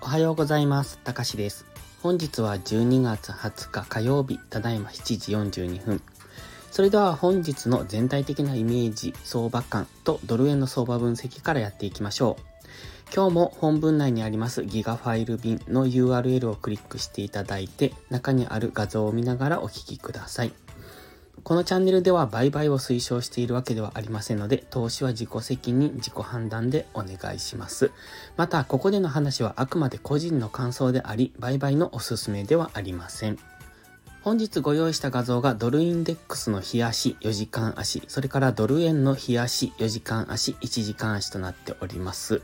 おはようございます。たかしです。本日は12月20日火曜日、ただいま7時42分。それでは本日の全体的なイメージ、相場感とドル円の相場分析からやっていきましょう。今日も本文内にありますギガファイル便の URL をクリックしていただいて中にある画像を見ながらお聴きください。このチャンネルでは売買を推奨しているわけではありませんので、投資は自己責任、自己判断でお願いします。また、ここでの話はあくまで個人の感想であり、売買のおすすめではありません。本日ご用意した画像がドルインデックスの日足4時間足、それからドル円の日足4時間足、1時間足となっております。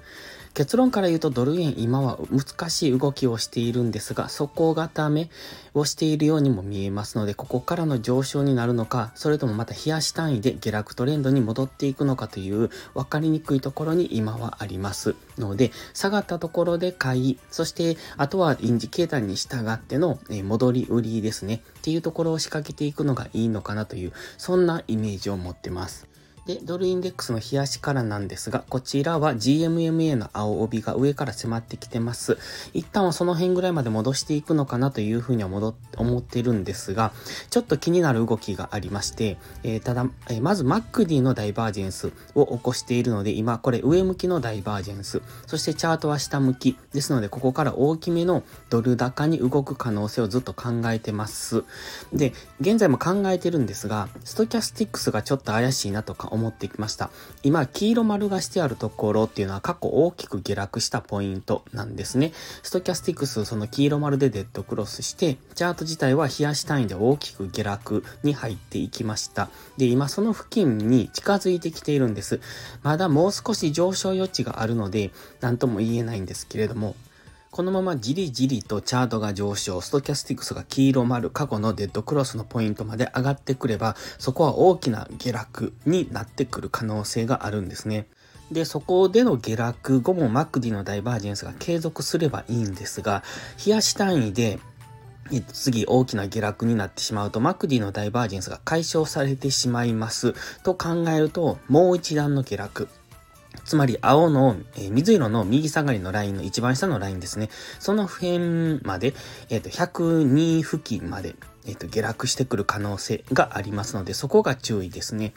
結論から言うとドル円今は難しい動きをしているんですが、底固めをしているようにも見えますので、ここからの上昇になるのか、それともまた冷やし単位で下落トレンドに戻っていくのかという分かりにくいところに今はありますので、下がったところで買い、そしてあとはインジケーターに従っての戻り売りですね。っていうところを仕掛けていくのがいいのかなという、そんなイメージを持ってます。で、ドルインデックスの冷やしからなんですが、こちらは GMMA の青帯が上から迫ってきてます。一旦はその辺ぐらいまで戻していくのかなというふうには戻思ってるんですが、ちょっと気になる動きがありまして、えー、ただ、えー、まず MacD のダイバージェンスを起こしているので、今これ上向きのダイバージェンス、そしてチャートは下向きですので、ここから大きめのドル高に動く可能性をずっと考えてます。で、現在も考えてるんですが、ストキャスティックスがちょっと怪しいなとか思ってきました。今、黄色丸がしてあるところっていうのは過去大きく下落したポイントなんですね。ストキャスティックス、その黄色丸でデッドクロスして、チャート自体は日足単位で大きく下落に入っていきました。で、今その付近に近づいてきているんです。まだもう少し上昇余地があるので、何とも言えないんですけれども、このままじりじりとチャートが上昇、ストキャスティクスが黄色丸、過去のデッドクロスのポイントまで上がってくれば、そこは大きな下落になってくる可能性があるんですね。で、そこでの下落後もマクディのダイバージェンスが継続すればいいんですが、冷やし単位で次大きな下落になってしまうと、マクディのダイバージェンスが解消されてしまいますと考えると、もう一段の下落つまり青の、えー、水色の右下がりのラインの一番下のラインですね。その辺まで、えっ、ー、と、102付近まで、えっ、ー、と、下落してくる可能性がありますので、そこが注意ですね。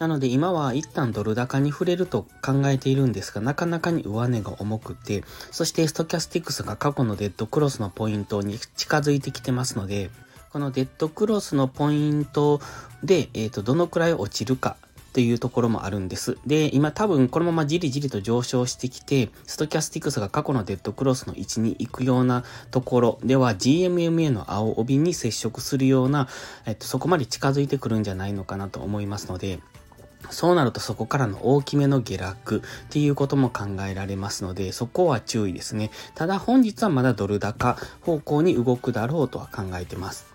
なので今は一旦ドル高に触れると考えているんですが、なかなかに上値が重くて、そしてストキャスティクスが過去のデッドクロスのポイントに近づいてきてますので、このデッドクロスのポイントで、えっ、ー、と、どのくらい落ちるかっていうところもあるんです。で、今多分このままじりじりと上昇してきて、ストキャスティクスが過去のデッドクロスの位置に行くようなところでは GMMA の青帯に接触するような、えっと、そこまで近づいてくるんじゃないのかなと思いますので、そうなるとそこからの大きめの下落っていうことも考えられますので、そこは注意ですね。ただ本日はまだドル高方向に動くだろうとは考えてます。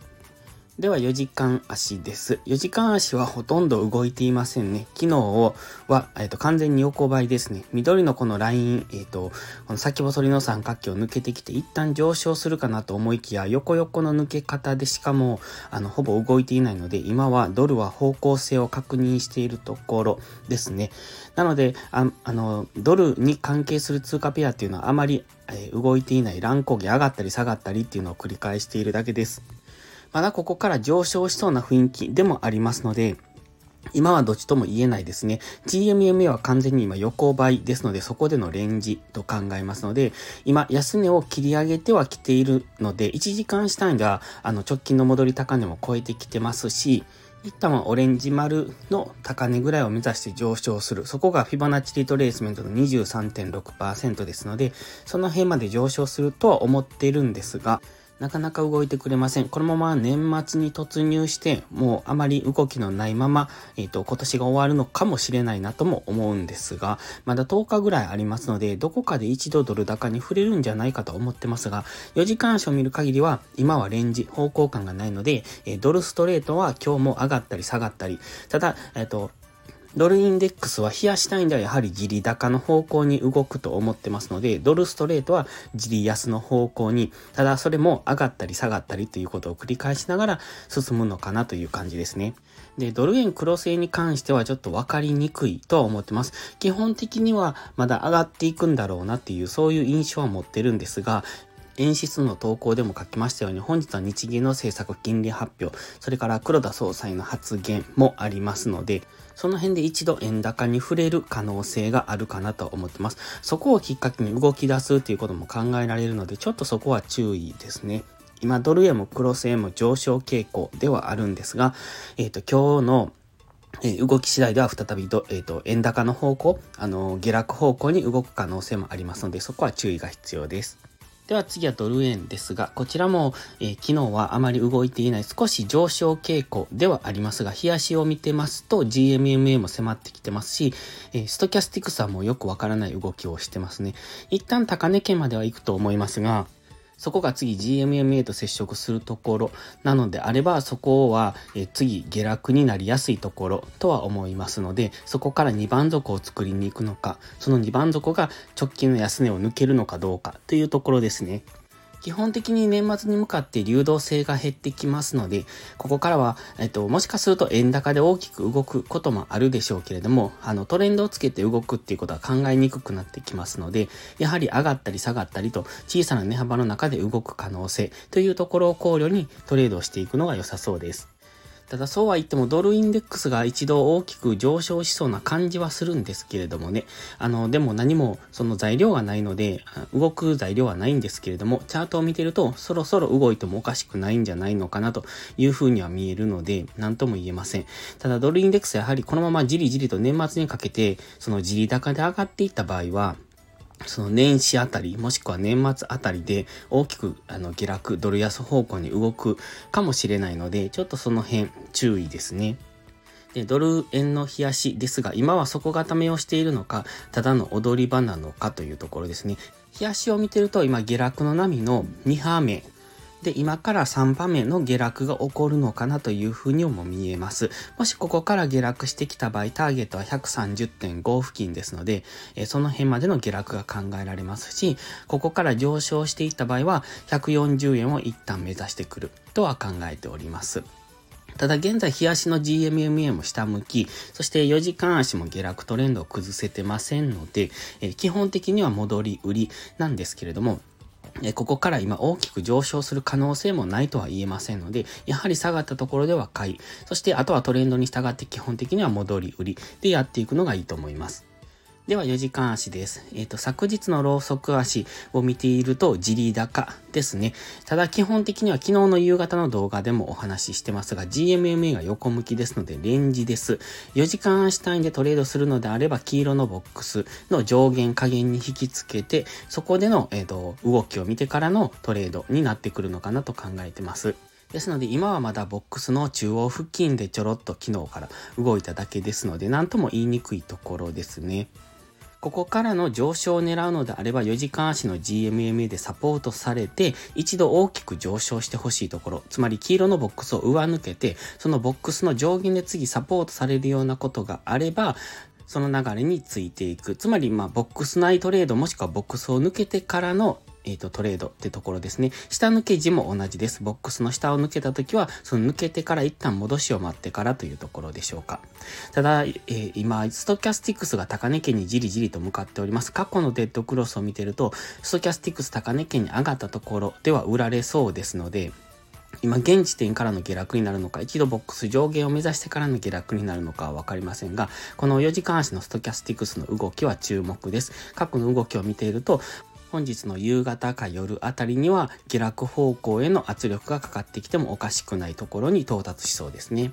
では4時間足です。4時間足はほとんど動いていませんね。昨日は、えっ、と、完全に横ばいですね。緑のこのライン、えっ、と、この先細りの三角形を抜けてきて一旦上昇するかなと思いきや、横横の抜け方でしかも、あの、ほぼ動いていないので、今はドルは方向性を確認しているところですね。なので、ああの、ドルに関係する通貨ペアっていうのはあまり、動いていない乱高下上がったり下がったりっていうのを繰り返しているだけです。まだここから上昇しそうな雰囲気でもありますので、今はどっちとも言えないですね。GMMA は完全に今横ばいですので、そこでのレンジと考えますので、今、安値を切り上げてはきているので、1時間単位では、あの、直近の戻り高値も超えてきてますし、一旦はオレンジ丸の高値ぐらいを目指して上昇する。そこがフィボナッチリトレースメントの23.6%ですので、その辺まで上昇するとは思っているんですが、なかなか動いてくれません。このまま年末に突入して、もうあまり動きのないまま、えっ、ー、と、今年が終わるのかもしれないなとも思うんですが、まだ10日ぐらいありますので、どこかで一度ドル高に触れるんじゃないかと思ってますが、4時間足を見る限りは、今はレンジ、方向感がないので、えー、ドルストレートは今日も上がったり下がったり、ただ、えっ、ー、と、ドルインデックスは冷やし単位ではやはりじり高の方向に動くと思ってますので、ドルストレートはじり安の方向に、ただそれも上がったり下がったりということを繰り返しながら進むのかなという感じですね。で、ドル円黒星に関してはちょっと分かりにくいとは思ってます。基本的にはまだ上がっていくんだろうなっていうそういう印象は持ってるんですが、演出の投稿でも書きましたように、本日は日銀の政策金利発表、それから黒田総裁の発言もありますので、その辺で一度円高に触れる可能性があるかなと思ってます。そこをきっかけに動き出すということも考えられるので、ちょっとそこは注意ですね。今、ドル円もクロス円も上昇傾向ではあるんですが、えっ、ー、と、今日のえ、動き次第では再びど、えっ、ー、と、円高の方向、あの、下落方向に動く可能性もありますので、そこは注意が必要です。では次はドル円ですが、こちらも、えー、昨日はあまり動いていない少し上昇傾向ではありますが、冷やしを見てますと GMMA も迫ってきてますし、えー、ストキャスティクスはもうよくわからない動きをしてますね。一旦高値圏までは行くと思いますが、そこが次 GMMA と接触するところなのであれば、そこは、次下落になりやすいところとは思いますので、そこから2番底を作りに行くのか、その2番底が直近の安値を抜けるのかどうかというところですね。基本的に年末に向かって流動性が減ってきますので、ここからは、えっと、もしかすると円高で大きく動くこともあるでしょうけれども、あの、トレンドをつけて動くっていうことは考えにくくなってきますので、やはり上がったり下がったりと、小さな値幅の中で動く可能性というところを考慮にトレードをしていくのが良さそうです。ただそうは言ってもドルインデックスが一度大きく上昇しそうな感じはするんですけれどもね。あの、でも何もその材料がないので、動く材料はないんですけれども、チャートを見てるとそろそろ動いてもおかしくないんじゃないのかなというふうには見えるので、何とも言えません。ただドルインデックスやはりこのままじりじりと年末にかけて、そのじり高で上がっていった場合は、その年始あたり、もしくは年末あたりで大きくあの下落、ドル安方向に動くかもしれないので、ちょっとその辺注意ですね。で、ドル円の冷やしですが、今は底固めをしているのか、ただの踊り場なのかというところですね。冷やしを見てると、今下落の波の2波目で、今から3番目の下落が起こるのかなというふうにも見えます。もしここから下落してきた場合、ターゲットは130.5付近ですので、えその辺までの下落が考えられますし、ここから上昇していった場合は、140円を一旦目指してくるとは考えております。ただ現在、日足の GMMA も下向き、そして4時間足も下落トレンドを崩せてませんので、え基本的には戻り売りなんですけれども、えここから今大きく上昇する可能性もないとは言えませんので、やはり下がったところでは買い、そしてあとはトレンドに従って基本的には戻り売りでやっていくのがいいと思います。では4時間足です。えっ、ー、と、昨日のローソク足を見ていると、じり高ですね。ただ基本的には昨日の夕方の動画でもお話ししてますが、GMMA が横向きですので、レンジです。4時間足単位でトレードするのであれば、黄色のボックスの上限下限に引き付けて、そこでの、えっ、ー、と、動きを見てからのトレードになってくるのかなと考えてます。ですので今はまだボックスの中央付近でちょろっと昨日から動いただけですので何とも言いにくいところですね。ここからの上昇を狙うのであれば4時間足の GMMA でサポートされて一度大きく上昇してほしいところ、つまり黄色のボックスを上抜けて、そのボックスの上限で次サポートされるようなことがあれば、その流れについていく。つまり、まあ、ボックス内トレードもしくはボックスを抜けてからのえっ、ー、と、トレードってところですね。下抜け時も同じです。ボックスの下を抜けた時は、その抜けてから一旦戻しを待ってからというところでしょうか。ただ、えー、今、ストキャスティックスが高値圏にじりじりと向かっております。過去のデッドクロスを見てると、ストキャスティックス高値圏に上がったところでは売られそうですので、今現時点からの下落になるのか、一度ボックス上限を目指してからの下落になるのかはわかりませんが、この4時間足のストキャスティクスの動きは注目です。過去の動きを見ていると、本日の夕方か夜あたりには下落方向への圧力がかかってきてもおかしくないところに到達しそうですね。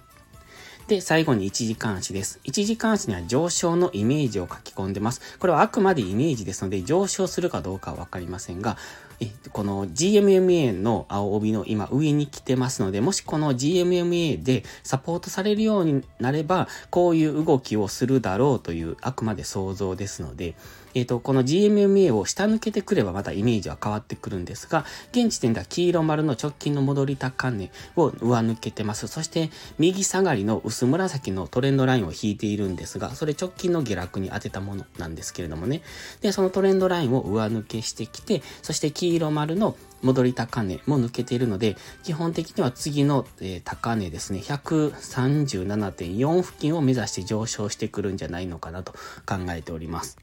で、最後に1時間足です。1時間足には上昇のイメージを書き込んでます。これはあくまでイメージですので、上昇するかどうかはわかりませんが、えこの GMMA の青帯の今上に来てますので、もしこの GMMA でサポートされるようになれば、こういう動きをするだろうというあくまで想像ですので、えっ、ー、と、この GMMA を下抜けてくればまたイメージは変わってくるんですが、現時点では黄色丸の直近の戻り高値を上抜けてます。そして、右下がりの薄紫のトレンドラインを引いているんですが、それ直近の下落に当てたものなんですけれどもね。で、そのトレンドラインを上抜けしてきて、そして黄色丸の戻り高値も抜けているので、基本的には次の、え、高値ですね、137.4付近を目指して上昇してくるんじゃないのかなと考えております。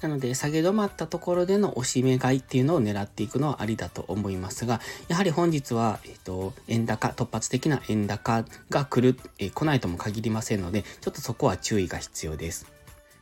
なので、下げ止まったところでの押し目買いっていうのを狙っていくのはありだと思いますが、やはり本日は、えっ、ー、と、円高、突発的な円高が来る、えー、来ないとも限りませんので、ちょっとそこは注意が必要です。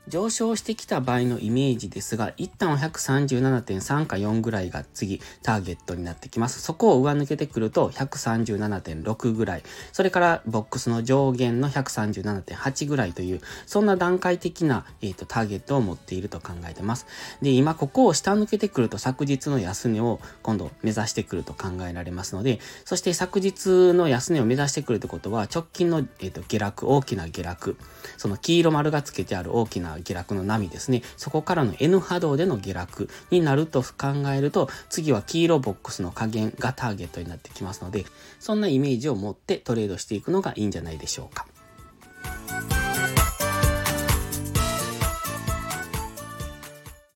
上昇してきた場合のイメージですが、一旦は137.3か4ぐらいが次ターゲットになってきます。そこを上抜けてくると137.6ぐらい、それからボックスの上限の137.8ぐらいという、そんな段階的な、えーと、ターゲットを持っていると考えてます。で、今ここを下抜けてくると昨日の安値を今度目指してくると考えられますので、そして昨日の安値を目指してくるってことは直近の、えーと下落、大きな下落、その黄色丸がつけてある大きな下落の波ですね。そこからの N 波動での下落になると考えると、次は黄色ボックスの加減がターゲットになってきますので、そんなイメージを持ってトレードしていくのがいいんじゃないでしょうか。